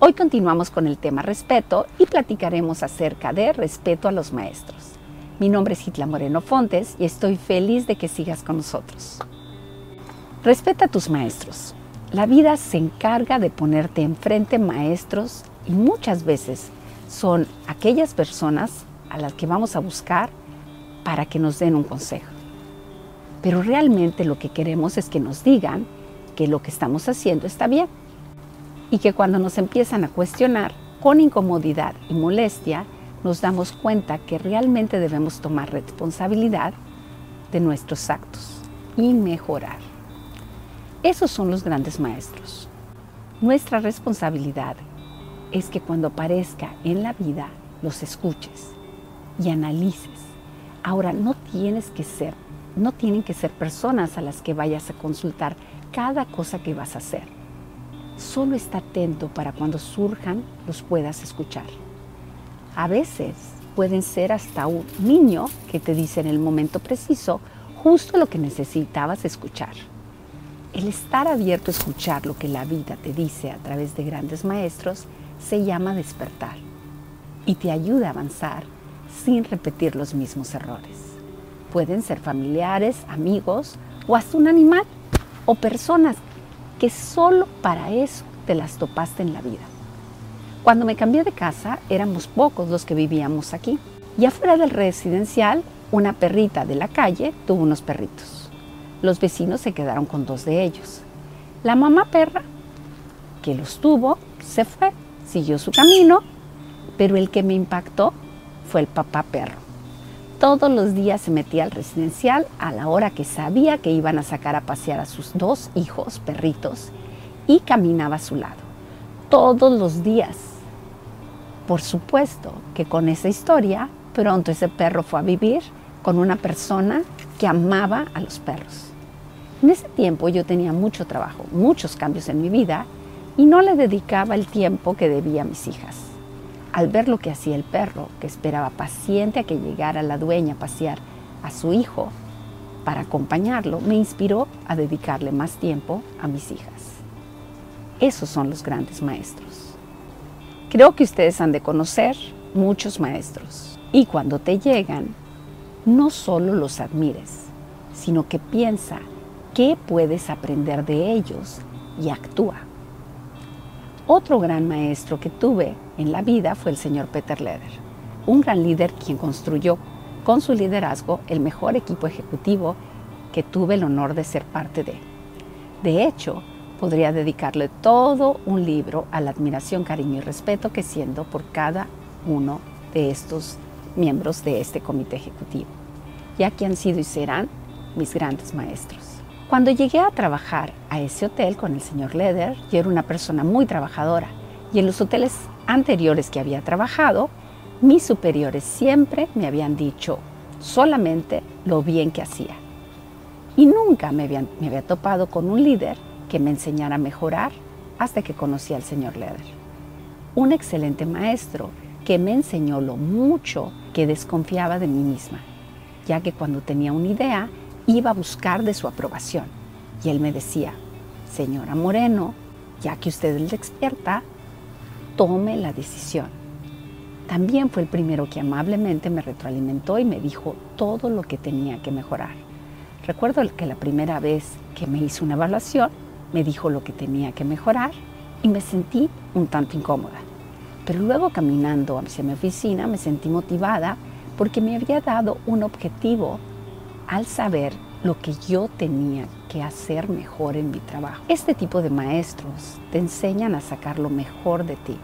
Hoy continuamos con el tema respeto y platicaremos acerca de respeto a los maestros. Mi nombre es Hitla Moreno Fontes y estoy feliz de que sigas con nosotros. Respeta a tus maestros. La vida se encarga de ponerte enfrente maestros y muchas veces son aquellas personas a las que vamos a buscar para que nos den un consejo. Pero realmente lo que queremos es que nos digan que lo que estamos haciendo está bien y que cuando nos empiezan a cuestionar con incomodidad y molestia, nos damos cuenta que realmente debemos tomar responsabilidad de nuestros actos y mejorar. Esos son los grandes maestros. Nuestra responsabilidad es que cuando aparezca en la vida los escuches y analices. Ahora no tienes que ser, no tienen que ser personas a las que vayas a consultar cada cosa que vas a hacer Solo está atento para cuando surjan los puedas escuchar. A veces pueden ser hasta un niño que te dice en el momento preciso justo lo que necesitabas escuchar. El estar abierto a escuchar lo que la vida te dice a través de grandes maestros se llama despertar y te ayuda a avanzar sin repetir los mismos errores. Pueden ser familiares, amigos o hasta un animal o personas que solo para eso te las topaste en la vida. Cuando me cambié de casa éramos pocos los que vivíamos aquí y afuera del residencial una perrita de la calle tuvo unos perritos. Los vecinos se quedaron con dos de ellos. La mamá perra, que los tuvo, se fue, siguió su camino, pero el que me impactó fue el papá perro. Todos los días se metía al residencial a la hora que sabía que iban a sacar a pasear a sus dos hijos, perritos, y caminaba a su lado. Todos los días. Por supuesto que con esa historia, pronto ese perro fue a vivir con una persona que amaba a los perros. En ese tiempo yo tenía mucho trabajo, muchos cambios en mi vida y no le dedicaba el tiempo que debía a mis hijas al ver lo que hacía el perro, que esperaba paciente a que llegara la dueña a pasear a su hijo para acompañarlo, me inspiró a dedicarle más tiempo a mis hijas. Esos son los grandes maestros. Creo que ustedes han de conocer muchos maestros y cuando te llegan, no solo los admires, sino que piensa qué puedes aprender de ellos y actúa. Otro gran maestro que tuve en la vida fue el señor Peter Leder, un gran líder quien construyó con su liderazgo el mejor equipo ejecutivo que tuve el honor de ser parte de. De hecho, podría dedicarle todo un libro a la admiración, cariño y respeto que siento por cada uno de estos miembros de este comité ejecutivo, ya que han sido y serán mis grandes maestros. Cuando llegué a trabajar a ese hotel con el señor Leder, yo era una persona muy trabajadora y en los hoteles anteriores que había trabajado, mis superiores siempre me habían dicho solamente lo bien que hacía. Y nunca me, me había topado con un líder que me enseñara a mejorar hasta que conocí al señor Leder. Un excelente maestro que me enseñó lo mucho que desconfiaba de mí misma, ya que cuando tenía una idea iba a buscar de su aprobación. Y él me decía, señora Moreno, ya que usted es la experta, tome la decisión. También fue el primero que amablemente me retroalimentó y me dijo todo lo que tenía que mejorar. Recuerdo que la primera vez que me hizo una evaluación, me dijo lo que tenía que mejorar y me sentí un tanto incómoda. Pero luego caminando hacia mi oficina me sentí motivada porque me había dado un objetivo al saber lo que yo tenía que hacer mejor en mi trabajo. Este tipo de maestros te enseñan a sacar lo mejor de ti.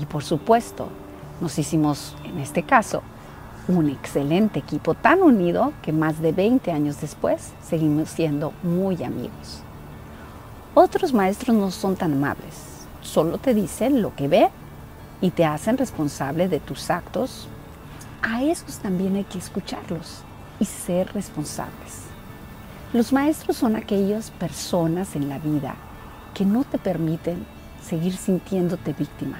Y por supuesto, nos hicimos, en este caso, un excelente equipo tan unido que más de 20 años después seguimos siendo muy amigos. Otros maestros no son tan amables, solo te dicen lo que ve y te hacen responsable de tus actos. A esos también hay que escucharlos y ser responsables. Los maestros son aquellas personas en la vida que no te permiten seguir sintiéndote víctima,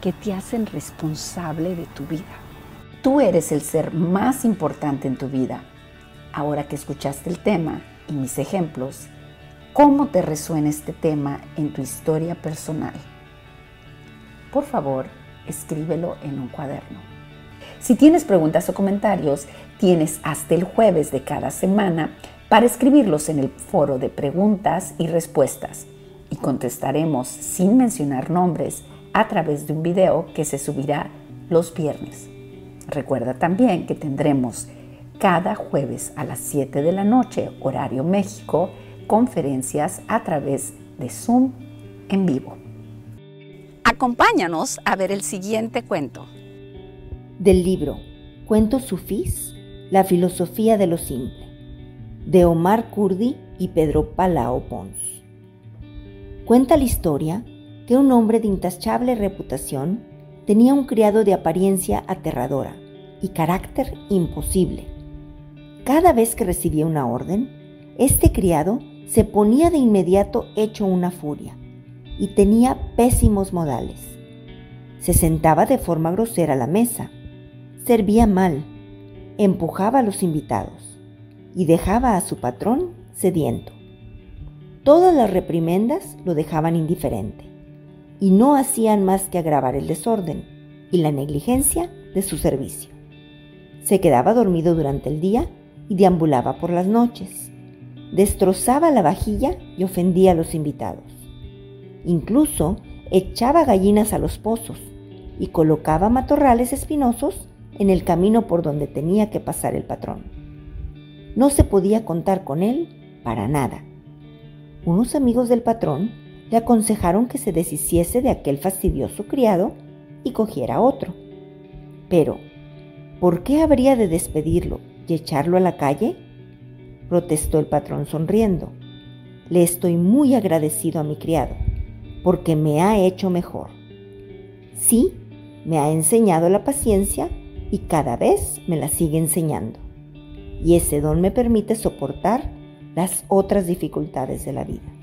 que te hacen responsable de tu vida. Tú eres el ser más importante en tu vida. Ahora que escuchaste el tema y mis ejemplos, ¿cómo te resuena este tema en tu historia personal? por favor, escríbelo en un cuaderno. Si tienes preguntas o comentarios, tienes hasta el jueves de cada semana para escribirlos en el foro de preguntas y respuestas y contestaremos sin mencionar nombres a través de un video que se subirá los viernes. Recuerda también que tendremos cada jueves a las 7 de la noche, horario México, conferencias a través de Zoom en vivo. Acompáñanos a ver el siguiente cuento. Del libro Cuentos Sufís, La filosofía de lo simple, de Omar Kurdi y Pedro Palao Pons. Cuenta la historia que un hombre de intachable reputación tenía un criado de apariencia aterradora y carácter imposible. Cada vez que recibía una orden, este criado se ponía de inmediato hecho una furia y tenía pésimos modales. Se sentaba de forma grosera a la mesa, servía mal, empujaba a los invitados y dejaba a su patrón sediento. Todas las reprimendas lo dejaban indiferente y no hacían más que agravar el desorden y la negligencia de su servicio. Se quedaba dormido durante el día y deambulaba por las noches. Destrozaba la vajilla y ofendía a los invitados. Incluso echaba gallinas a los pozos y colocaba matorrales espinosos en el camino por donde tenía que pasar el patrón. No se podía contar con él para nada. Unos amigos del patrón le aconsejaron que se deshiciese de aquel fastidioso criado y cogiera otro. Pero, ¿por qué habría de despedirlo y echarlo a la calle? protestó el patrón sonriendo. Le estoy muy agradecido a mi criado, porque me ha hecho mejor. Sí, me ha enseñado la paciencia y cada vez me la sigue enseñando. Y ese don me permite soportar las otras dificultades de la vida.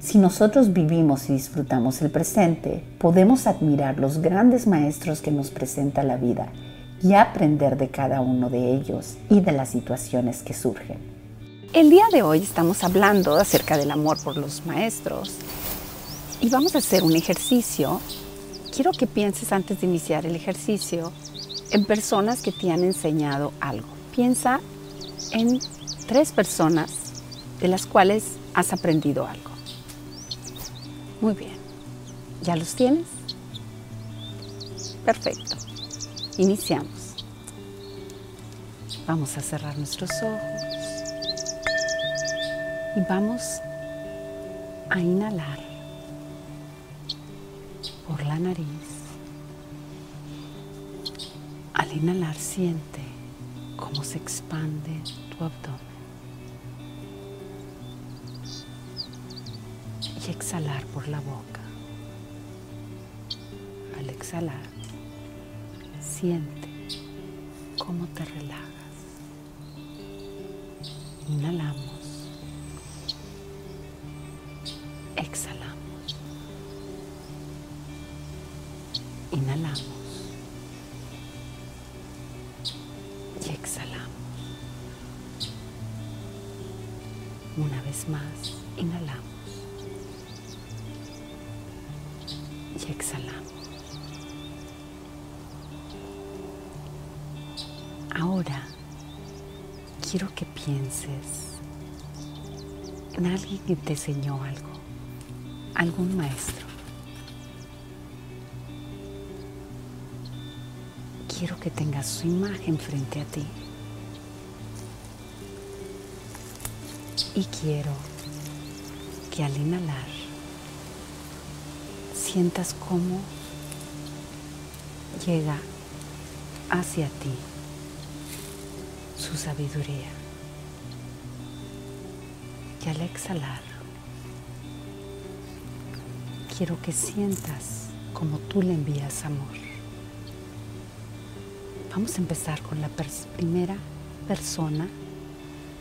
Si nosotros vivimos y disfrutamos el presente, podemos admirar los grandes maestros que nos presenta la vida y aprender de cada uno de ellos y de las situaciones que surgen. El día de hoy estamos hablando acerca del amor por los maestros y vamos a hacer un ejercicio. Quiero que pienses antes de iniciar el ejercicio en personas que te han enseñado algo. Piensa en tres personas de las cuales has aprendido algo. Muy bien. ¿Ya los tienes? Perfecto. Iniciamos. Vamos a cerrar nuestros ojos y vamos a inhalar por la nariz. Al inhalar siente cómo se expande tu abdomen. Y exhalar por la boca. Al exhalar Siente cómo te relajas. Inhalamos. Más, inhalamos. Y exhalamos. Ahora quiero que pienses en alguien que te enseñó algo, algún maestro. Quiero que tengas su imagen frente a ti. Y quiero que al inhalar sientas cómo llega hacia ti su sabiduría. Y al exhalar, quiero que sientas como tú le envías amor. Vamos a empezar con la primera persona,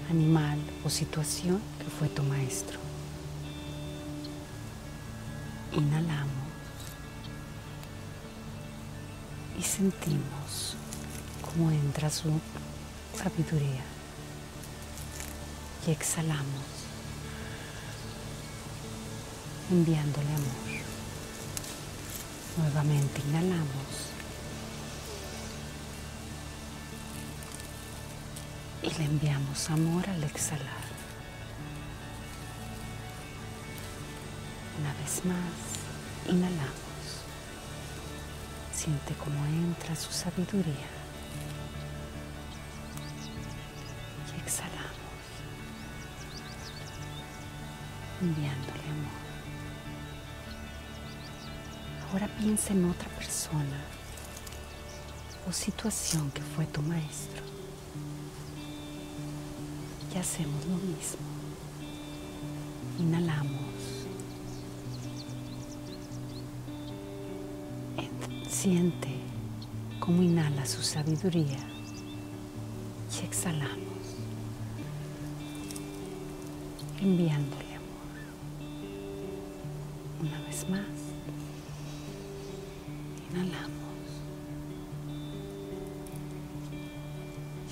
animal o situación que fue tu maestro. Inhalamos y sentimos cómo entra su sabiduría y exhalamos. enviándole amor. Nuevamente inhalamos. Y le enviamos amor al exhalar. Una vez más, inhalamos. Siente cómo entra su sabiduría. Y exhalamos, enviándole amor. Ahora piensa en otra persona o situación que fue tu maestro. Y hacemos lo mismo. Inhalamos. Siente cómo inhala su sabiduría y exhalamos, enviándole amor. Una vez más. Inhalamos.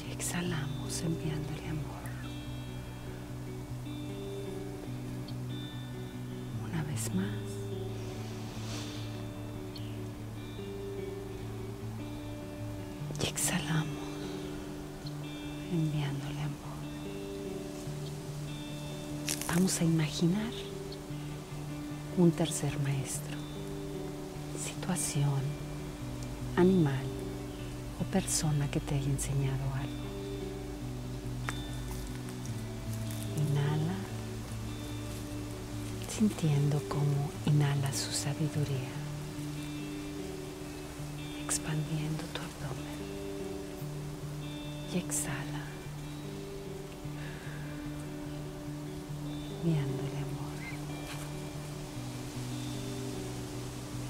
Y exhalamos enviándole enviándole amor. Vamos a imaginar un tercer maestro situación, animal o persona que te haya enseñado algo. Inhala, sintiendo cómo inhala su sabiduría, expandiendo tu abdomen y exhala, enviándole amor.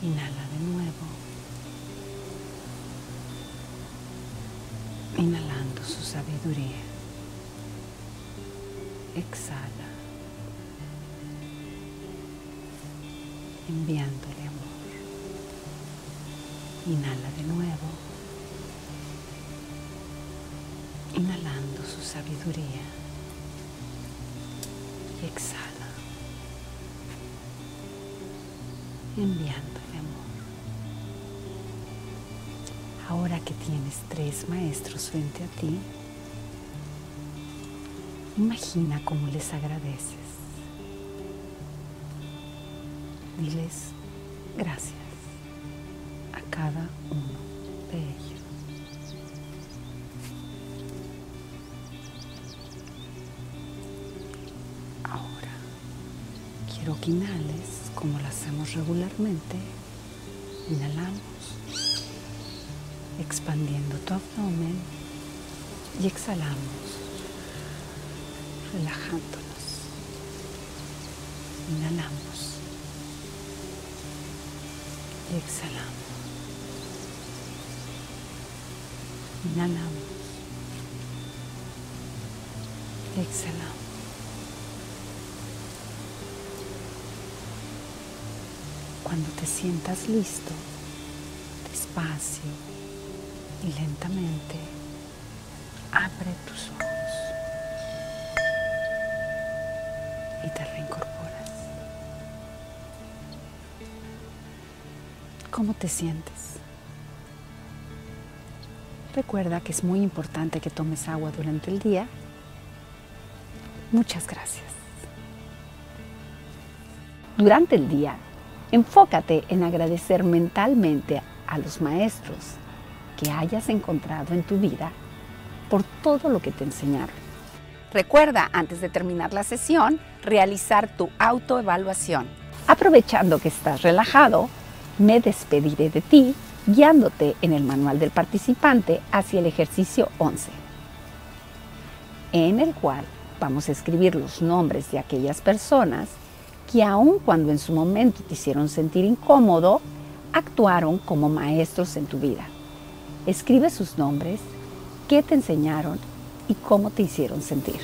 Inhala de nuevo. Inhalando su sabiduría. Exhala. Enviándole amor. Inhala de nuevo. Inhalando su sabiduría. Y exhala. enviándole amor. Ahora que tienes tres maestros frente a ti, imagina cómo les agradeces. Diles gracias a cada uno de ellos. Inhales como lo hacemos regularmente, inhalamos, expandiendo tu abdomen y exhalamos, relajándonos. Inhalamos y exhalamos. Inhalamos. Exhalamos. Cuando te sientas listo, despacio y lentamente, abre tus ojos y te reincorporas. ¿Cómo te sientes? Recuerda que es muy importante que tomes agua durante el día. Muchas gracias. Durante el día, Enfócate en agradecer mentalmente a los maestros que hayas encontrado en tu vida por todo lo que te enseñaron. Recuerda, antes de terminar la sesión, realizar tu autoevaluación. Aprovechando que estás relajado, me despediré de ti guiándote en el manual del participante hacia el ejercicio 11, en el cual vamos a escribir los nombres de aquellas personas que aun cuando en su momento te hicieron sentir incómodo, actuaron como maestros en tu vida. Escribe sus nombres, qué te enseñaron y cómo te hicieron sentir.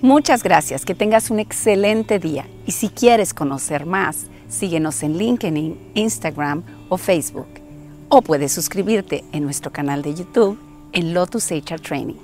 Muchas gracias, que tengas un excelente día y si quieres conocer más, síguenos en LinkedIn, Instagram o Facebook. O puedes suscribirte en nuestro canal de YouTube en Lotus HR Training.